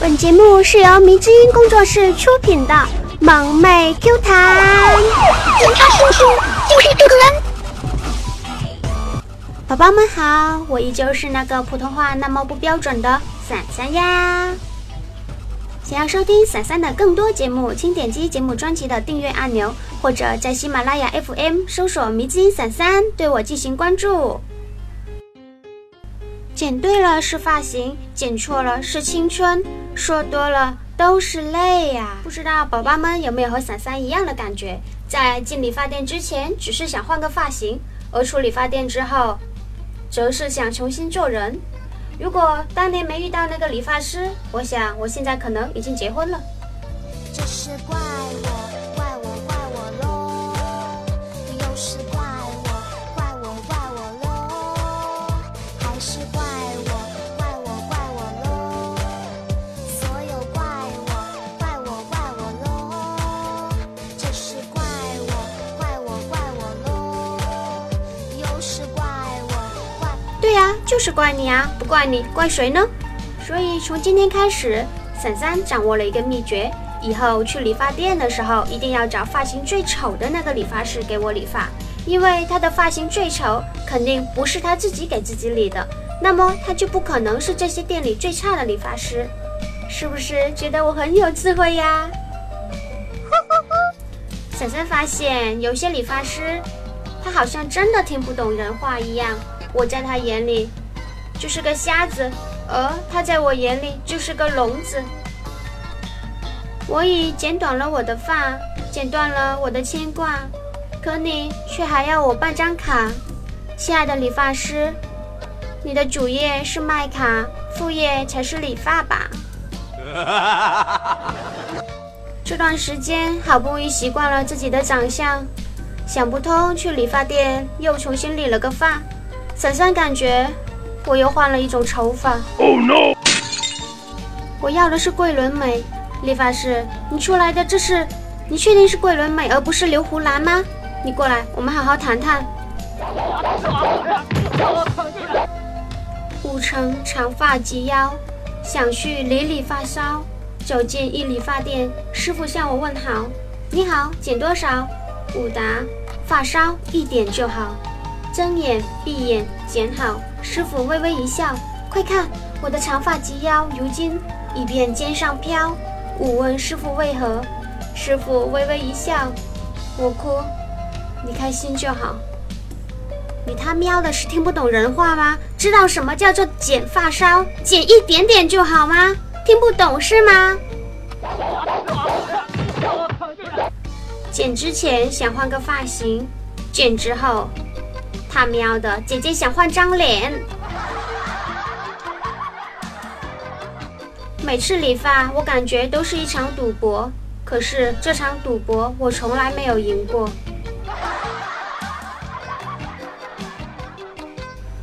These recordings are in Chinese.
本节目是由迷之音工作室出品的《萌妹 Q 弹》，点他心情就是这个人。宝宝们好，我依旧是那个普通话那么不标准的伞伞呀。想要收听伞伞的更多节目，请点击节目专辑的订阅按钮，或者在喜马拉雅 FM 搜索“迷之音伞伞”对我进行关注。剪对了是发型，剪错了是青春，说多了都是泪呀！不知道宝宝们有没有和伞伞一样的感觉？在进理发店之前，只是想换个发型；而出理发店之后，则是想重新做人。如果当年没遇到那个理发师，我想我现在可能已经结婚了。这是怪我。就是怪你啊！不怪你，怪谁呢？所以从今天开始，伞伞掌握了一个秘诀：以后去理发店的时候，一定要找发型最丑的那个理发师给我理发，因为他的发型最丑，肯定不是他自己给自己理的，那么他就不可能是这些店里最差的理发师。是不是觉得我很有智慧呀？伞伞发现有些理发师，他好像真的听不懂人话一样。我在他眼里就是个瞎子，而他在我眼里就是个聋子。我已剪短了我的发，剪断了我的牵挂，可你却还要我办张卡。亲爱的理发师，你的主业是卖卡，副业才是理发吧？这段时间好不容易习惯了自己的长相，想不通去理发店又重新理了个发。伞伞感觉我又换了一种丑法。Oh no！我要的是桂纶镁。理发师，你出来的这是？你确定是桂纶镁而不是刘胡兰吗？你过来，我们好好谈谈。五成长发及腰，想去理理发梢。走进一理发店，师傅向我问好。你好，剪多少？五达，发梢一点就好。睁眼闭眼剪好，师傅微微一笑，快看我的长发及腰，如今已变肩上飘。我问师傅为何，师傅微微一笑，我哭，你开心就好。你他喵的是听不懂人话吗？知道什么叫做剪发梢？剪一点点就好吗？听不懂是吗？剪之前想换个发型，剪之后。他喵的，姐姐想换张脸。每次理发，我感觉都是一场赌博。可是这场赌博，我从来没有赢过。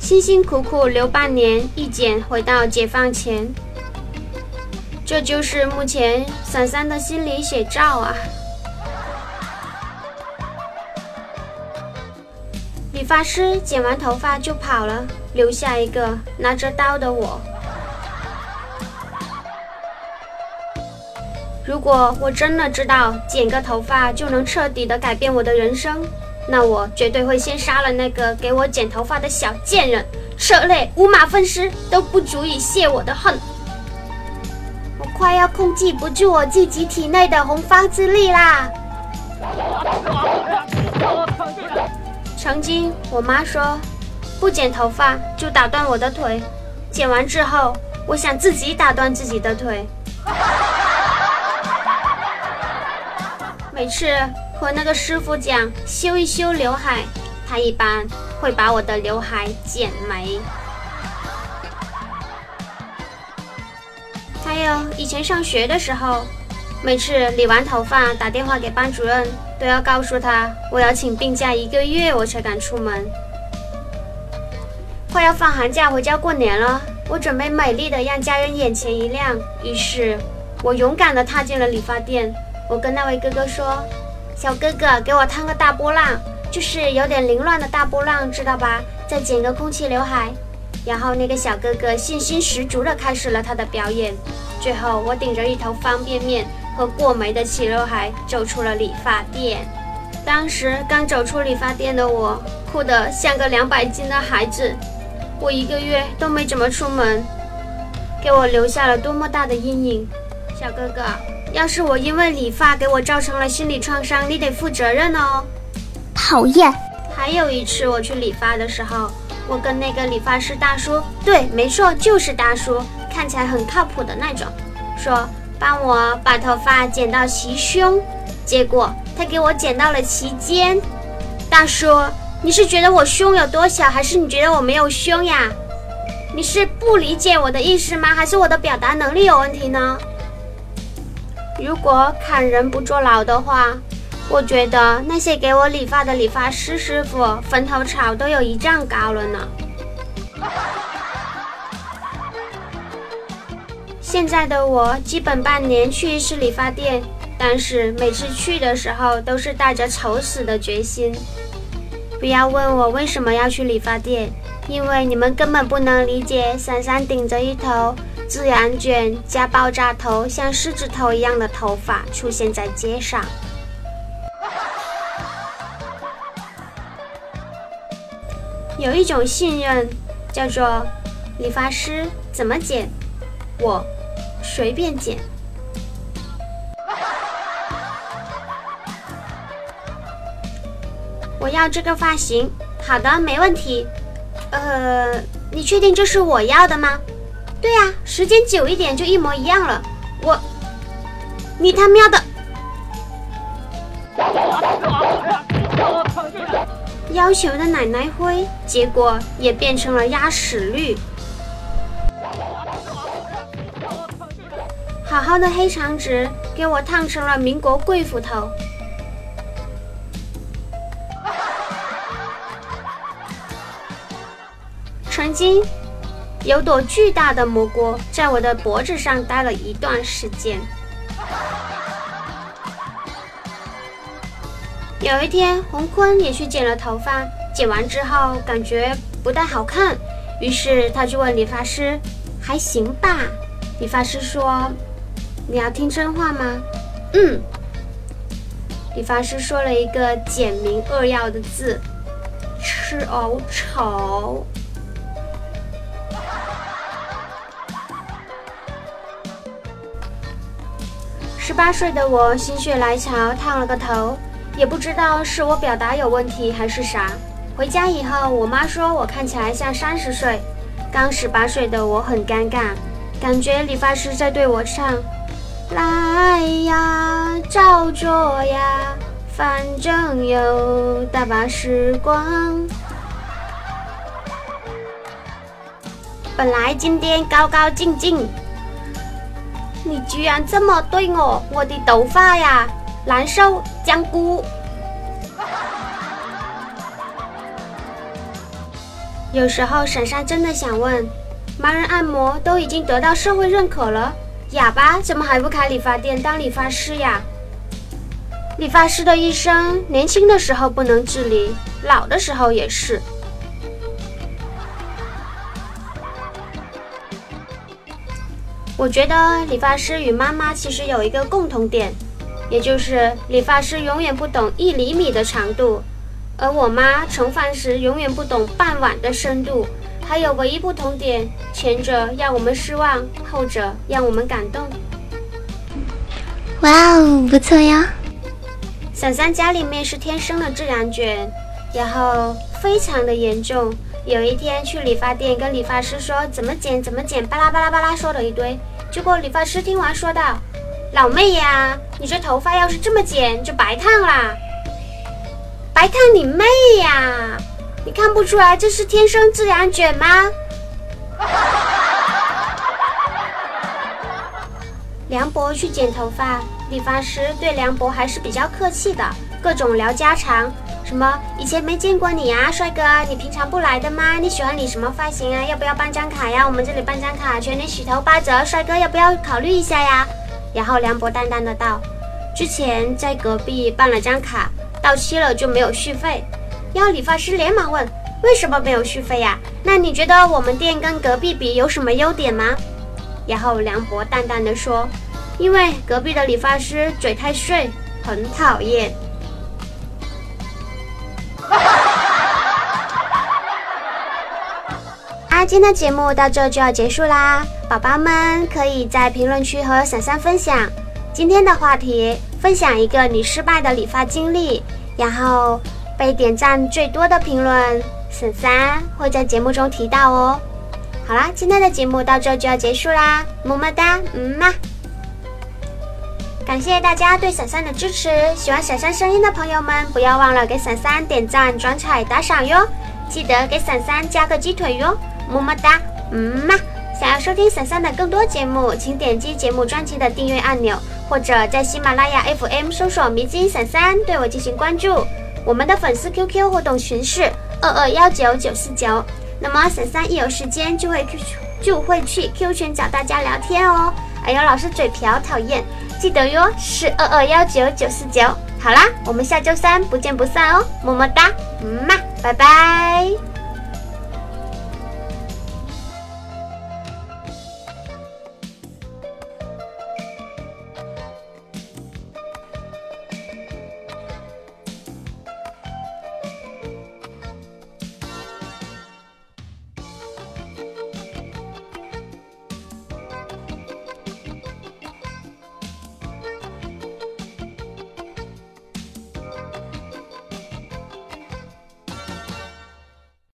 辛辛苦苦留半年，一剪回到解放前。这就是目前伞伞的心理写照啊。理发师剪完头发就跑了，留下一个拿着刀的我。如果我真的知道剪个头发就能彻底的改变我的人生，那我绝对会先杀了那个给我剪头发的小贱人，车内五马分尸都不足以泄我的恨。我快要控制不住我自己体内的洪荒之力啦！曾经，我妈说，不剪头发就打断我的腿。剪完之后，我想自己打断自己的腿。每次和那个师傅讲修一修刘海，他一般会把我的刘海剪没。还有以前上学的时候，每次理完头发打电话给班主任。都要告诉他，我要请病假一个月，我才敢出门。快要放寒假回家过年了，我准备美丽的让家人眼前一亮。于是，我勇敢地踏进了理发店。我跟那位哥哥说：“小哥哥，给我烫个大波浪，就是有点凌乱的大波浪，知道吧？再剪个空气刘海。”然后那个小哥哥信心十足地开始了他的表演。最后，我顶着一头方便面和过眉的齐刘海走出了理发店。当时刚走出理发店的我，哭得像个两百斤的孩子。我一个月都没怎么出门，给我留下了多么大的阴影。小哥哥，要是我因为理发给我造成了心理创伤，你得负责任哦。讨厌。还有一次我去理发的时候，我跟那个理发师大叔，对，没错，就是大叔。看起来很靠谱的那种，说帮我把头发剪到齐胸，结果他给我剪到了齐肩。大叔，你是觉得我胸有多小，还是你觉得我没有胸呀？你是不理解我的意思吗？还是我的表达能力有问题呢？如果砍人不坐牢的话，我觉得那些给我理发的理发师师傅坟头草都有一丈高了呢。现在的我基本半年去一次理发店，但是每次去的时候都是带着愁死的决心。不要问我为什么要去理发店，因为你们根本不能理解闪闪顶着一头自然卷加爆炸头，像狮子头一样的头发出现在街上。有一种信任，叫做理发师怎么剪，我。随便剪。我要这个发型，好的，没问题。呃，你确定这是我要的吗？对呀，时间久一点就一模一样了。我，你他喵的！要求的奶奶灰，结果也变成了鸭屎绿。好好的黑长直，给我烫成了民国贵妇头。曾经有朵巨大的蘑菇在我的脖子上待了一段时间。有一天，洪坤也去剪了头发，剪完之后感觉不太好看，于是他去问理发师：“还行吧？”理发师说。你要听真话吗？嗯。理发师说了一个简明扼要的字：吃藕丑。十八岁的我心血来潮烫了个头，也不知道是我表达有问题还是啥。回家以后，我妈说我看起来像三十岁。刚十八岁的我很尴尬，感觉理发师在对我唱。来呀，照做呀，反正有大把时光。本来今天高高兴兴，你居然这么对我，我的头发呀，难受，香菇。有时候婶婶真的想问，盲人按摩都已经得到社会认可了。哑巴怎么还不开理发店当理发师呀？理发师的一生，年轻的时候不能自理，老的时候也是。我觉得理发师与妈妈其实有一个共同点，也就是理发师永远不懂一厘米的长度，而我妈盛饭时永远不懂半碗的深度。还有唯一不同点，前者让我们失望，后者让我们感动。哇哦，不错呀！闪闪家里面是天生的自然卷，然后非常的严重。有一天去理发店跟理发师说怎么剪怎么剪，巴拉巴拉巴拉说了一堆。结果理发师听完说道：“老妹呀，你这头发要是这么剪就白烫啦！白烫你妹呀！”你看不出来这是天生自然卷吗？梁博去剪头发，理发师对梁博还是比较客气的，各种聊家常，什么以前没见过你啊，帅哥，你平常不来的吗？你喜欢理什么发型啊？要不要办张卡呀？我们这里办张卡，全年洗头八折，帅哥要不要考虑一下呀？然后梁博淡淡的道：“之前在隔壁办了张卡，到期了就没有续费。”要理发师连忙问：“为什么没有续费呀？那你觉得我们店跟隔壁比有什么优点吗？”然后梁博淡淡的说：“因为隔壁的理发师嘴太碎，很讨厌。”啊，今天的节目到这就要结束啦，宝宝们可以在评论区和闪闪分享今天的话题，分享一个你失败的理发经历，然后被点赞最多的评论，闪闪会在节目中提到哦。好啦，今天的节目到这就要结束啦，么么哒，嗯嘛。感谢大家对闪闪的支持，喜欢闪闪声音的朋友们，不要忘了给闪闪点赞、转彩、打赏哟，记得给闪闪加个鸡腿哟。么么哒，嗯嘛！想要收听闪闪的更多节目，请点击节目专辑的订阅按钮，或者在喜马拉雅 FM 搜索“迷津闪闪”对我进行关注。我们的粉丝 QQ 互动群是二二幺九九四九。那么沈三一有时间就会 Q 就会去 Q 群找大家聊天哦。还有，老师嘴瓢，讨厌！记得哟，是二二幺九九四九。好啦，我们下周三不见不散哦，么么哒，嗯嘛，拜拜。